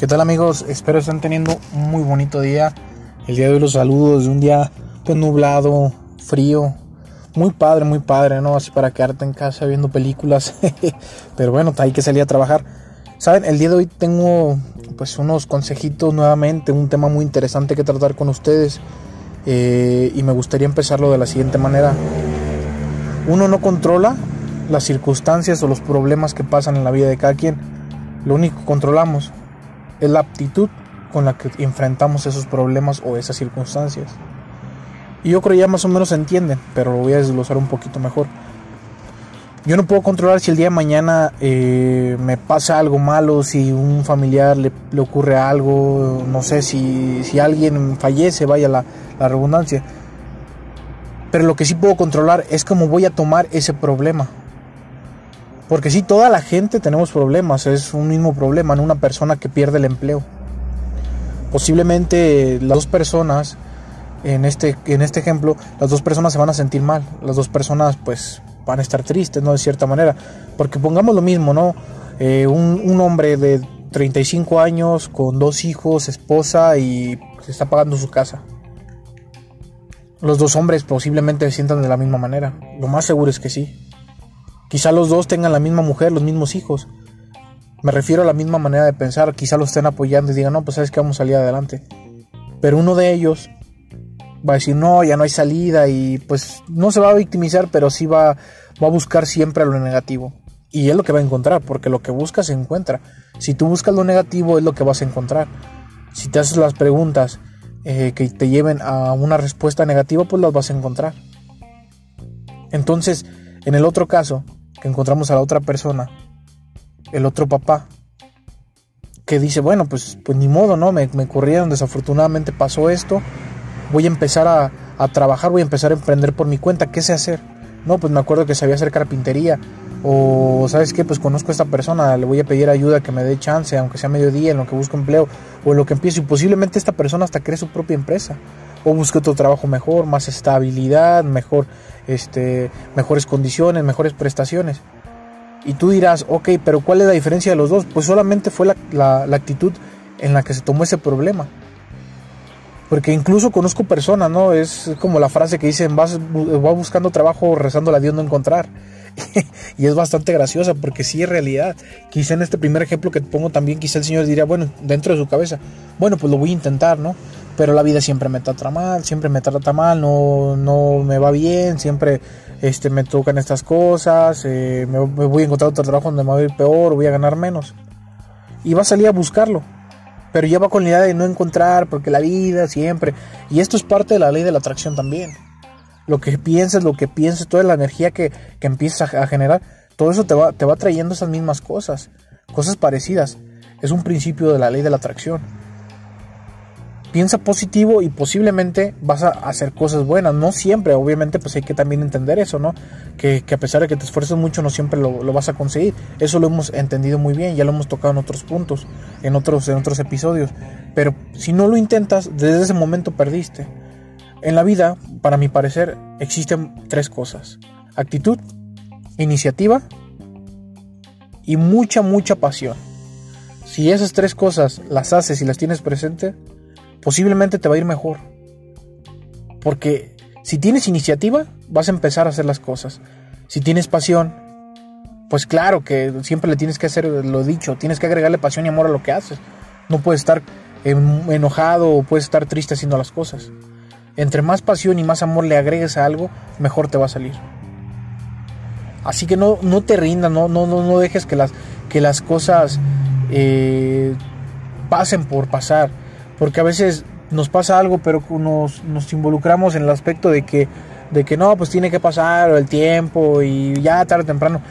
¿Qué tal amigos? Espero estén teniendo un muy bonito día. El día de hoy los saludo desde un día pues nublado, frío. Muy padre, muy padre, ¿no? Así para quedarte en casa viendo películas. Pero bueno, hay que salir a trabajar. Saben, el día de hoy tengo pues unos consejitos nuevamente, un tema muy interesante que tratar con ustedes. Eh, y me gustaría empezarlo de la siguiente manera. Uno no controla las circunstancias o los problemas que pasan en la vida de cada quien. Lo único que controlamos es la aptitud con la que enfrentamos esos problemas o esas circunstancias. Y yo creo ya más o menos entienden, pero lo voy a desglosar un poquito mejor. Yo no puedo controlar si el día de mañana eh, me pasa algo malo, si un familiar le, ocurre algo, no sé, si, si alguien fallece, vaya la, la redundancia. Pero lo que sí puedo controlar es cómo voy a tomar ese problema. Porque si toda la gente tenemos problemas, es un mismo problema en una persona que pierde el empleo. Posiblemente las dos personas, en este, en este ejemplo, las dos personas se van a sentir mal, las dos personas pues van a estar tristes, ¿no? De cierta manera. Porque pongamos lo mismo, ¿no? Eh, un, un, hombre de 35 años con dos hijos, esposa y se está pagando su casa. Los dos hombres posiblemente se sientan de la misma manera. Lo más seguro es que sí. Quizá los dos tengan la misma mujer, los mismos hijos. Me refiero a la misma manera de pensar. Quizá los estén apoyando y digan, no, pues sabes que vamos a salir adelante. Pero uno de ellos va a decir, no, ya no hay salida y pues no se va a victimizar, pero sí va, va a buscar siempre lo negativo. Y es lo que va a encontrar, porque lo que busca se encuentra. Si tú buscas lo negativo es lo que vas a encontrar. Si te haces las preguntas eh, que te lleven a una respuesta negativa, pues las vas a encontrar. Entonces, en el otro caso, que encontramos a la otra persona, el otro papá, que dice, bueno, pues, pues ni modo, ¿no? Me, me corrieron, desafortunadamente pasó esto, voy a empezar a, a trabajar, voy a empezar a emprender por mi cuenta, ¿qué sé hacer? No, pues me acuerdo que sabía hacer carpintería, o sabes qué, pues conozco a esta persona, le voy a pedir ayuda que me dé chance, aunque sea mediodía, en lo que busco empleo, o en lo que empiezo, y posiblemente esta persona hasta cree su propia empresa, o busque otro trabajo mejor, más estabilidad, mejor, este, mejores condiciones, mejores prestaciones. Y tú dirás, ok, pero ¿cuál es la diferencia de los dos? Pues solamente fue la, la, actitud en la que se tomó ese problema. Porque incluso conozco personas, ¿no? Es como la frase que dicen, vas, va buscando trabajo rezando a Dios no encontrar. y es bastante graciosa porque sí es realidad. Quizá en este primer ejemplo que pongo también, quizá el Señor diría, bueno, dentro de su cabeza, bueno, pues lo voy a intentar, ¿no? pero la vida siempre me trata mal, siempre me trata mal, no, no me va bien, siempre este, me tocan estas cosas, eh, me, voy a encontrar otro trabajo donde me va a ir peor, voy a ganar menos. Y va a salir a buscarlo, pero ya va con la idea de no encontrar, porque la vida siempre, y esto es parte de la ley de la atracción también. Lo que piensas, lo que piensas, toda la energía que, que empiezas a, generar, todo eso te va, te va trayendo esas mismas cosas, cosas parecidas. Es un principio de la ley de la atracción piensa positivo y posiblemente vas a hacer cosas buenas. No siempre, obviamente, pues hay que también entender eso, ¿no? Que, a pesar de que te esfuerces mucho, no siempre lo, vas a conseguir. Eso lo hemos entendido muy bien, ya lo hemos tocado en otros puntos, en otros, en otros episodios. Pero si no lo intentas, desde ese momento perdiste. En la vida, para mi parecer, existen tres cosas. Actitud, iniciativa y mucha, mucha pasión. Si esas tres cosas las haces y las tienes presente, posiblemente te va a ir mejor. Porque si tienes iniciativa, vas a empezar a hacer las cosas. Si tienes pasión, pues claro que siempre le tienes que hacer lo dicho, tienes que agregarle pasión y amor a lo que haces. No puedes estar enojado o puedes estar triste haciendo las cosas. Entre más pasión y más amor le agregues a algo, mejor te va a salir. Así que no, no te rindas, no, no, no, dejes que las, que las cosas eh, pasen por pasar porque a veces nos pasa algo, pero nos, nos involucramos en el aspecto de que, de que no, pues tiene que pasar el tiempo y ya tarde o temprano.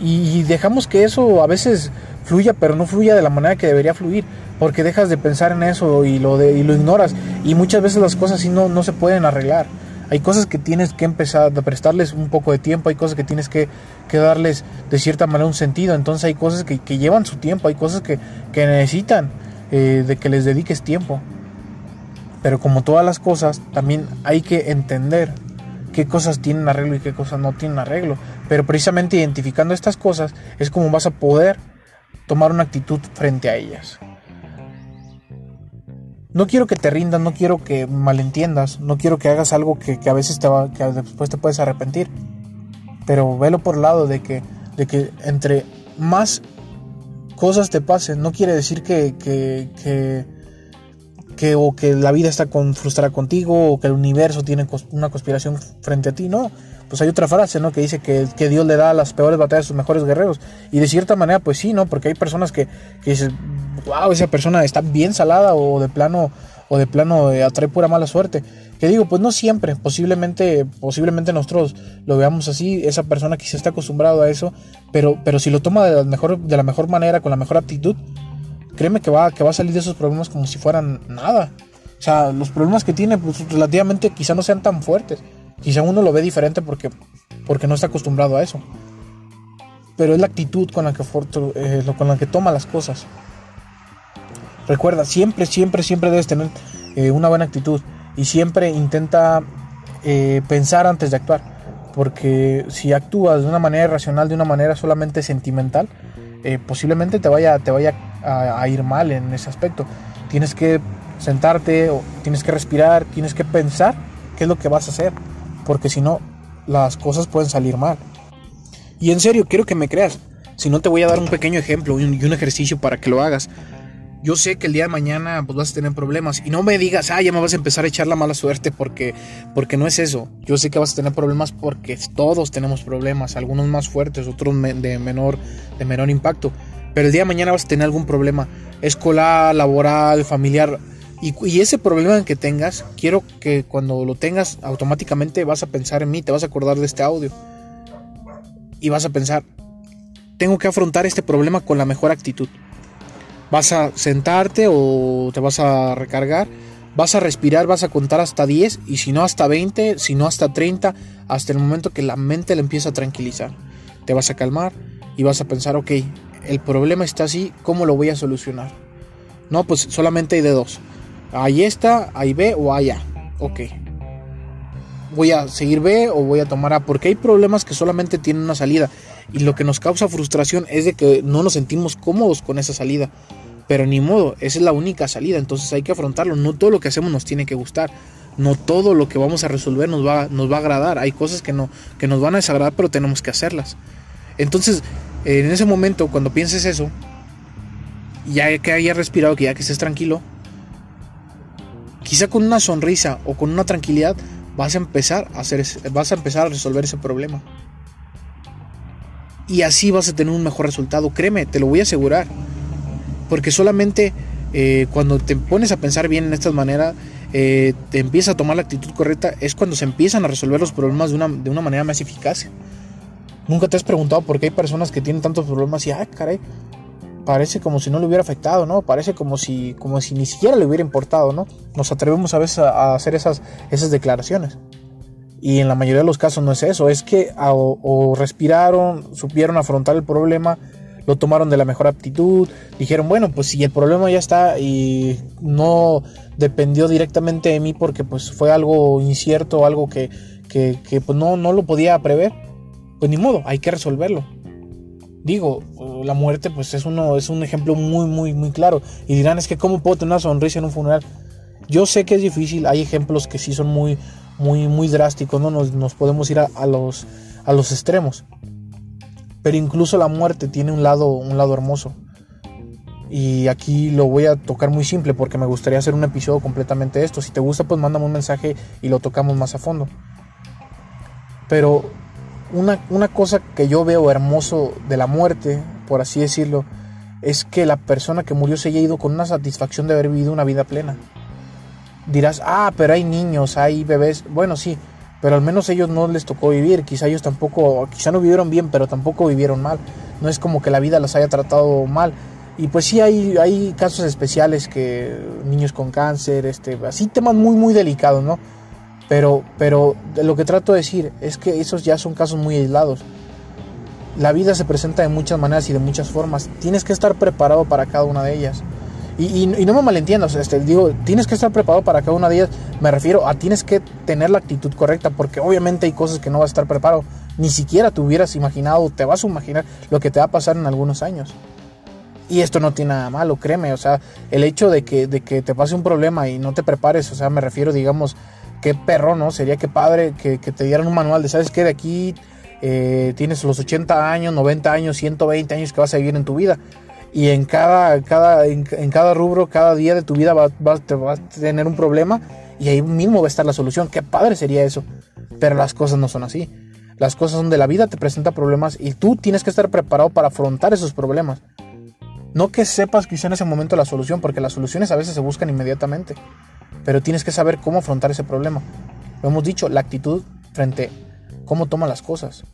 Y dejamos que eso a veces fluya, pero no fluya de la manera que debería fluir, porque dejas de pensar en eso y lo, de, y lo ignoras. Y muchas veces las cosas así no, no se pueden arreglar. Hay cosas que tienes que empezar a prestarles un poco de tiempo, hay cosas que tienes que, que darles de cierta manera un sentido. Entonces hay cosas que, que llevan su tiempo, hay cosas que, que necesitan eh, de que les dediques tiempo. Pero como todas las cosas, también hay que entender qué cosas tienen arreglo y qué cosas no tienen arreglo. Pero precisamente identificando estas cosas es como vas a poder tomar una actitud frente a ellas. no quiero que te rindas, no quiero que malentiendas, no quiero que hagas algo que, a veces te va, después te puedes arrepentir. Pero velo por el lado de que, de que entre más cosas te pasen, no quiere decir que, que, que, o que la vida está con, frustrada contigo o que el universo tiene una conspiración frente a ti, no. Pues hay otra frase, ¿no? Que dice que, que Dios le da las peores batallas a sus mejores guerreros. Y de cierta manera, pues sí, ¿no? Porque hay personas que, que dicen, wow, esa persona está bien salada o de plano o de plano eh, atrae pura mala suerte. Que digo, pues no siempre, posiblemente, posiblemente nosotros lo veamos así, esa persona quizá está acostumbrado a eso, pero, pero si lo toma de la mejor, de la mejor manera, con la mejor actitud, créeme que va, que va a salir de esos problemas como si fueran nada. O sea, los problemas que tiene, pues relativamente quizá no sean tan fuertes. Quizá uno lo ve diferente porque, porque no está acostumbrado a eso. Pero es la actitud con la que, eh, con la que toma las cosas. Recuerda, siempre, siempre, siempre debes tener eh, una buena actitud y siempre intenta eh, pensar antes de actuar. Porque si actúas de una manera irracional, de una manera solamente sentimental, posiblemente te vaya, te vaya a, ir mal en ese aspecto. Tienes que sentarte, o tienes que respirar, tienes que pensar qué es lo que vas a hacer. Porque si no, las cosas pueden salir mal. Y en serio, quiero que me creas. Si no, te voy a dar un pequeño ejemplo y un ejercicio para que lo hagas yo sé que el día de mañana pues, vas a tener problemas. Y no me digas, ah, ya me vas a empezar a echar la mala suerte porque, porque no es eso. Yo sé que vas a tener problemas porque todos tenemos problemas, algunos más fuertes, otros de menor, de menor impacto. Pero el día de mañana vas a tener algún problema escolar, laboral, familiar. Y, ese problema que tengas, quiero que cuando lo tengas automáticamente vas a pensar en mí, te vas a acordar de este audio. Y vas a pensar, tengo que afrontar este problema con la mejor actitud vas a sentarte o te vas a recargar, vas a respirar, vas a contar hasta 10 y si no hasta 20, si no hasta 30, hasta el momento que la mente le empieza a tranquilizar. Te vas a calmar y vas a pensar, ok, el problema está así, ¿cómo lo voy a solucionar? No, pues solamente hay de dos. Ahí está, ahí B o hay A. Ok. Voy a seguir B o voy a tomar A. Porque hay problemas que solamente tienen una salida. Y lo que nos causa frustración es de que no nos sentimos cómodos con esa salida. Pero ni modo, esa es la única salida, entonces hay que afrontarlo. No todo lo que hacemos nos tiene que gustar. No todo lo que vamos a resolver nos va, nos va a agradar. Hay cosas que, no, que nos van a desagradar, pero tenemos que hacerlas. Entonces, en ese momento, cuando pienses eso, ya que hayas respirado, que ya que estés tranquilo, quizá con una sonrisa o con una tranquilidad vas a empezar a hacer vas a empezar a resolver ese problema. Y así vas a tener un mejor resultado, créeme, te lo voy a asegurar. Porque solamente eh, cuando te pones a pensar bien en estas maneras, eh, te empieza a tomar la actitud correcta, es cuando se empiezan a resolver los problemas de una, de una manera más eficaz. Nunca te has preguntado por qué hay personas que tienen tantos problemas y, ay, caray, parece como si no le hubiera afectado, ¿no? Parece como si, como si ni siquiera le hubiera importado, ¿no? Nos atrevemos a veces a, hacer esas, esas declaraciones. Y en la mayoría de los casos no es eso, es que o respiraron, supieron afrontar el problema lo tomaron de la mejor aptitud, dijeron, bueno, pues si el problema ya está y no dependió directamente de mí porque pues fue algo incierto, algo que, que, pues no, no lo podía prever, pues ni modo, hay que resolverlo. Digo, la muerte pues es, uno, es un ejemplo muy, muy, muy claro. Y dirán, es que cómo puedo tener una sonrisa en un funeral. Yo sé que es difícil, hay ejemplos que sí son muy, muy, muy drásticos, ¿no? Nos, nos podemos ir a, los, a los extremos. Pero incluso la muerte tiene un lado, un lado hermoso. Y aquí lo voy a tocar muy simple porque me gustaría hacer un episodio completamente de esto. Si te gusta, pues mándame un mensaje y lo tocamos más a fondo. Pero una, una cosa que yo veo hermoso de la muerte, por así decirlo, es que la persona que murió se haya ido con una satisfacción de haber vivido una vida plena. Dirás, ah, pero hay niños, hay bebés. Bueno, sí, pero al menos ellos no les tocó vivir, quizá ellos tampoco, quizá no vivieron bien, pero tampoco vivieron mal. No es como que la vida los haya tratado mal. Y pues sí hay, hay casos especiales que niños con cáncer, este, así temas muy muy delicados, ¿no? Pero, pero lo que trato de decir es que esos ya son casos muy aislados. La vida se presenta de muchas maneras y de muchas formas. Tienes que estar preparado para cada una de ellas. Y, no me malentiendas, este, digo, tienes que estar preparado para cada una de ellas. Me refiero a tienes que tener la actitud correcta, porque obviamente hay cosas que no vas a estar preparado. Ni siquiera te hubieras imaginado, te vas a imaginar lo que te va a pasar en algunos años. Y esto no tiene nada malo, créeme, o sea, el hecho de que, de que te pase un problema y no te prepares, o sea, me refiero, digamos, qué perro, ¿no? Sería que padre que, te dieran un manual de, ¿sabes qué? De aquí eh, tienes los 80 años, 90 años, 120 años que vas a vivir en tu vida. Y en cada, cada, en, cada rubro, cada día de tu vida vas, te vas a tener un problema y ahí mismo va a estar la solución. Qué padre sería eso. Pero las cosas no son así. Las cosas son de la vida, te presenta problemas y tú tienes que estar preparado para afrontar esos problemas. No que sepas quizá en ese momento la solución, porque las soluciones a veces se buscan inmediatamente, pero tienes que saber cómo afrontar ese problema. Lo hemos dicho, la actitud frente cómo tomas las cosas.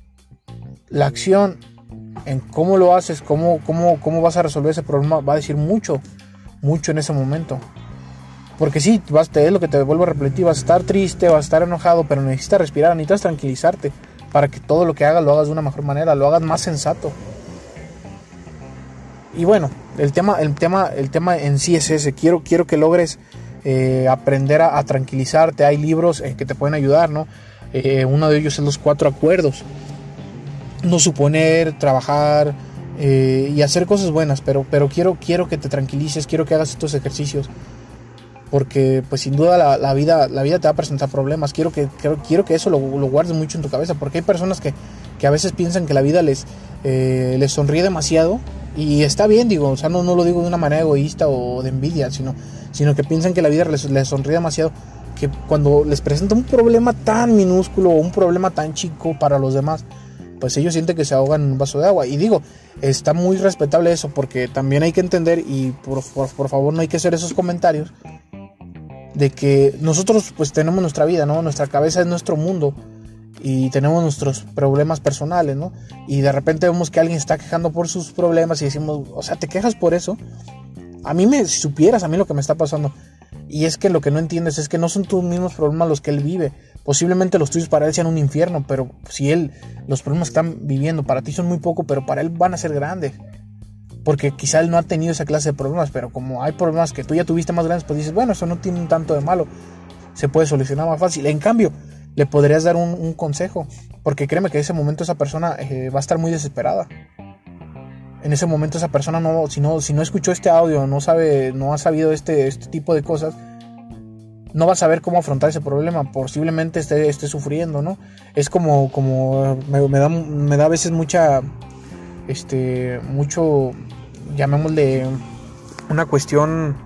La acción en cómo lo haces, cómo, cómo, cómo vas a resolver ese problema, va a decir mucho, mucho en ese momento. Porque sí, vas, te, es lo que te vuelvo a repetir, vas a estar triste, vas a estar enojado, pero necesitas respirar, necesitas tranquilizarte para que todo lo que hagas lo hagas de una mejor manera, lo hagas más sensato. Y bueno, el tema, el tema, el tema en sí es ese. Quiero, quiero que logres eh, aprender a, tranquilizarte. Hay libros eh, que te pueden ayudar, ¿no? Eh, uno de ellos es los cuatro acuerdos. No suponer, trabajar y hacer cosas buenas, pero, pero quiero, quiero que te tranquilices, quiero que hagas estos ejercicios. Porque pues sin duda la, vida, la vida te va a presentar problemas. Quiero que, quiero, que eso lo, lo, guardes mucho en tu cabeza. Porque hay personas que, que a veces piensan que la vida les, les sonríe demasiado y está bien, digo, o sea, no, no lo digo de una manera egoísta o de envidia, sino, sino que piensan que la vida les, sonríe demasiado, que cuando les presenta un problema tan minúsculo o un problema tan chico para los demás, pues ellos sienten que se ahogan en un vaso de agua. Y digo, está muy respetable eso, porque también hay que entender, y por, por favor no hay que hacer esos comentarios, de que nosotros pues tenemos nuestra vida, ¿no? Nuestra cabeza es nuestro mundo y tenemos nuestros problemas personales, ¿no? Y de repente vemos que alguien está quejando por sus problemas y decimos, o sea, ¿te quejas por eso? A mí me, supieras a mí lo que me está pasando. Y es que lo que no entiendes es que no son tus mismos problemas los que él vive. Posiblemente los tuyos para él sean un infierno, pero si él, los problemas que están viviendo para ti son muy poco, pero para él van a ser grandes. Porque quizá él no ha tenido esa clase de problemas, pero como hay problemas que tú ya tuviste más grandes, pues dices, bueno, eso no tiene tanto de malo. Se puede solucionar más fácil. En cambio, le podrías dar un, consejo. Porque créeme que en ese momento esa persona eh, va a estar muy desesperada. En ese momento esa persona no, si no, si no escuchó este audio, no sabe, no ha sabido este, este tipo de cosas, no va a saber cómo afrontar ese problema. Posiblemente esté, esté sufriendo, ¿no? Es como, como me, da, me da a veces mucha, este, mucho, llamémosle una cuestión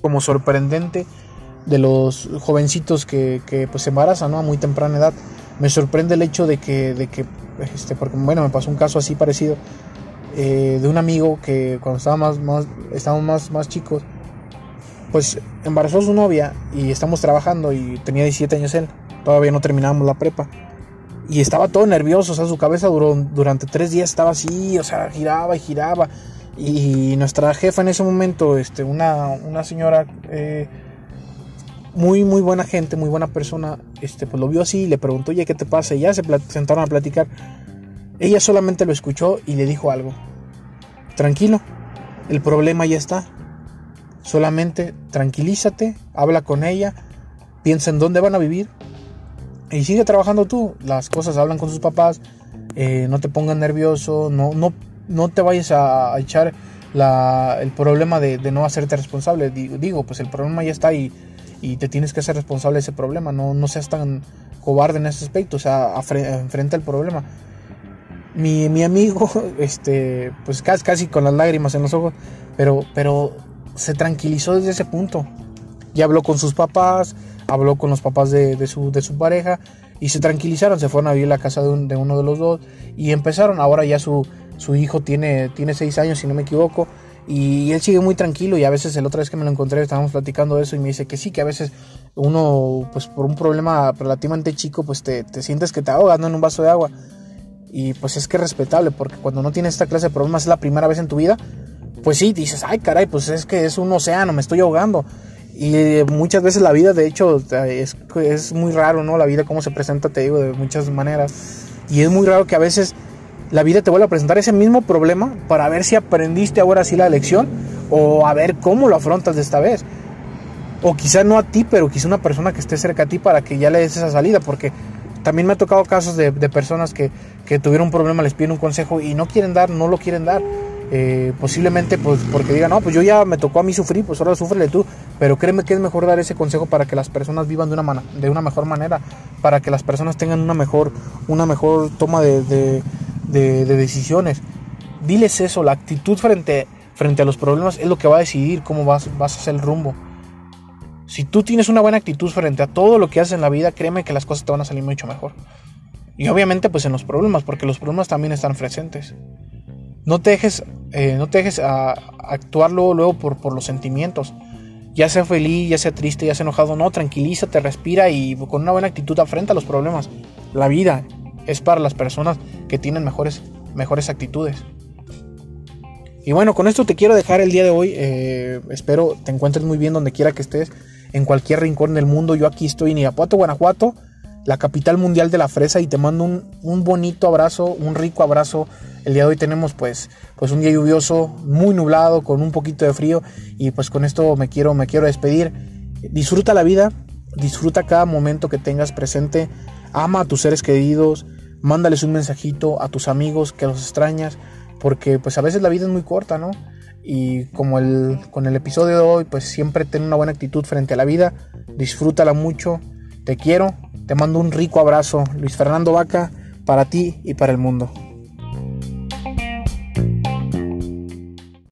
como sorprendente de los jovencitos que, que pues se embarazan a muy temprana edad. Me sorprende el hecho de que, de que este, porque bueno, me pasó un caso así parecido eh, de un amigo que cuando estaba más, más, estábamos más, más chicos, pues embarazó a su novia y estamos trabajando y tenía 17 años él, todavía no terminábamos la prepa. Y estaba todo nervioso, o sea, su cabeza duró, durante tres días estaba así, o sea, giraba y giraba. Y nuestra jefa en ese momento, este, una, una señora eh, muy, muy buena gente, muy buena persona, este, pues lo vio así y le preguntó, oye, ¿qué te pasa? Y ya se sentaron a platicar. Ella solamente lo escuchó y le dijo algo. Tranquilo, el problema ya está. Solamente tranquilízate, habla con ella, piensa en dónde van a vivir y sigue trabajando tú. Las cosas hablan con sus papás, eh, no te pongas nervioso, no, no, no te vayas a, echar la, el problema de, no hacerte responsable. Digo, pues el problema ya está y y te tienes que hacer responsable de ese problema, no, no seas tan cobarde en ese aspecto, o sea, enfrenta el problema. Mi, mi, amigo, este, pues casi, casi con las lágrimas en los ojos, pero, pero se tranquilizó desde ese punto. Ya habló con sus papás, habló con los papás de, de, su, de su pareja y se tranquilizaron, se fueron a vivir a la casa de, de, uno de los dos y empezaron, ahora ya su, su hijo tiene, tiene seis años, si no me equivoco, y él sigue muy tranquilo y a veces la otra vez que me lo encontré estábamos platicando de eso y me dice que sí, que a veces uno, pues por un problema relativamente chico, pues te, sientes que te ahogas en un vaso de agua. Y pues es que es respetable, porque cuando no tienes esta clase de problemas es la primera vez en tu vida, pues sí, dices, ay caray, pues es que es un océano, me estoy ahogando. Y muchas veces la vida, de hecho, es, es muy raro, ¿no? La vida cómo se presenta, te digo, de muchas maneras. Y es muy raro que a veces la vida te vuelve a presentar ese mismo problema para ver si aprendiste ahora sí la lección o a ver cómo lo afrontas de esta vez. O quizá no a ti, pero quizá una persona que esté cerca a ti para que ya le des esa salida, porque también me ha tocado casos de, personas que, que, tuvieron un problema, les piden un consejo y no quieren dar, no lo quieren dar. Eh, posiblemente pues porque digan, no, pues yo ya me tocó a mí sufrir, pues ahora sufrele tú, pero créeme que es mejor dar ese consejo para que las personas vivan de una, de una mejor manera, para que las personas tengan una mejor, una mejor toma de, de, decisiones. Diles eso, la actitud frente, frente a los problemas es lo que va a decidir cómo vas, vas a hacer el rumbo. Si tú tienes una buena actitud frente a todo lo que haces en la vida, créeme que las cosas te van a salir mucho mejor. Y obviamente pues en los problemas, porque los problemas también están presentes. No te dejes, eh, no te dejes a, actuar luego, por, por, los sentimientos. Ya sea feliz, ya sea triste, ya sea enojado, no, tranquilízate, respira y con una buena actitud afrenta los problemas. La vida es para las personas que tienen mejores, mejores actitudes. Y bueno, con esto te quiero dejar el día de hoy. Eh, espero te encuentres muy bien donde quiera que estés, en cualquier rincón del mundo. Yo aquí estoy en Irapuato, Guanajuato la capital mundial de la fresa y te mando un, bonito abrazo, un rico abrazo. El día de hoy tenemos pues, pues un día lluvioso, muy nublado, con un poquito de frío y pues con esto me quiero, me quiero despedir. Disfruta la vida, disfruta cada momento que tengas presente, ama a tus seres queridos, mándales un mensajito a tus amigos que los extrañas, porque pues a veces la vida es muy corta, ¿no? Y como el, con el episodio de hoy, pues siempre ten una buena actitud frente a la vida, disfrútala mucho, te quiero te mando un rico abrazo, Luis Fernando Vaca, para ti y para el mundo.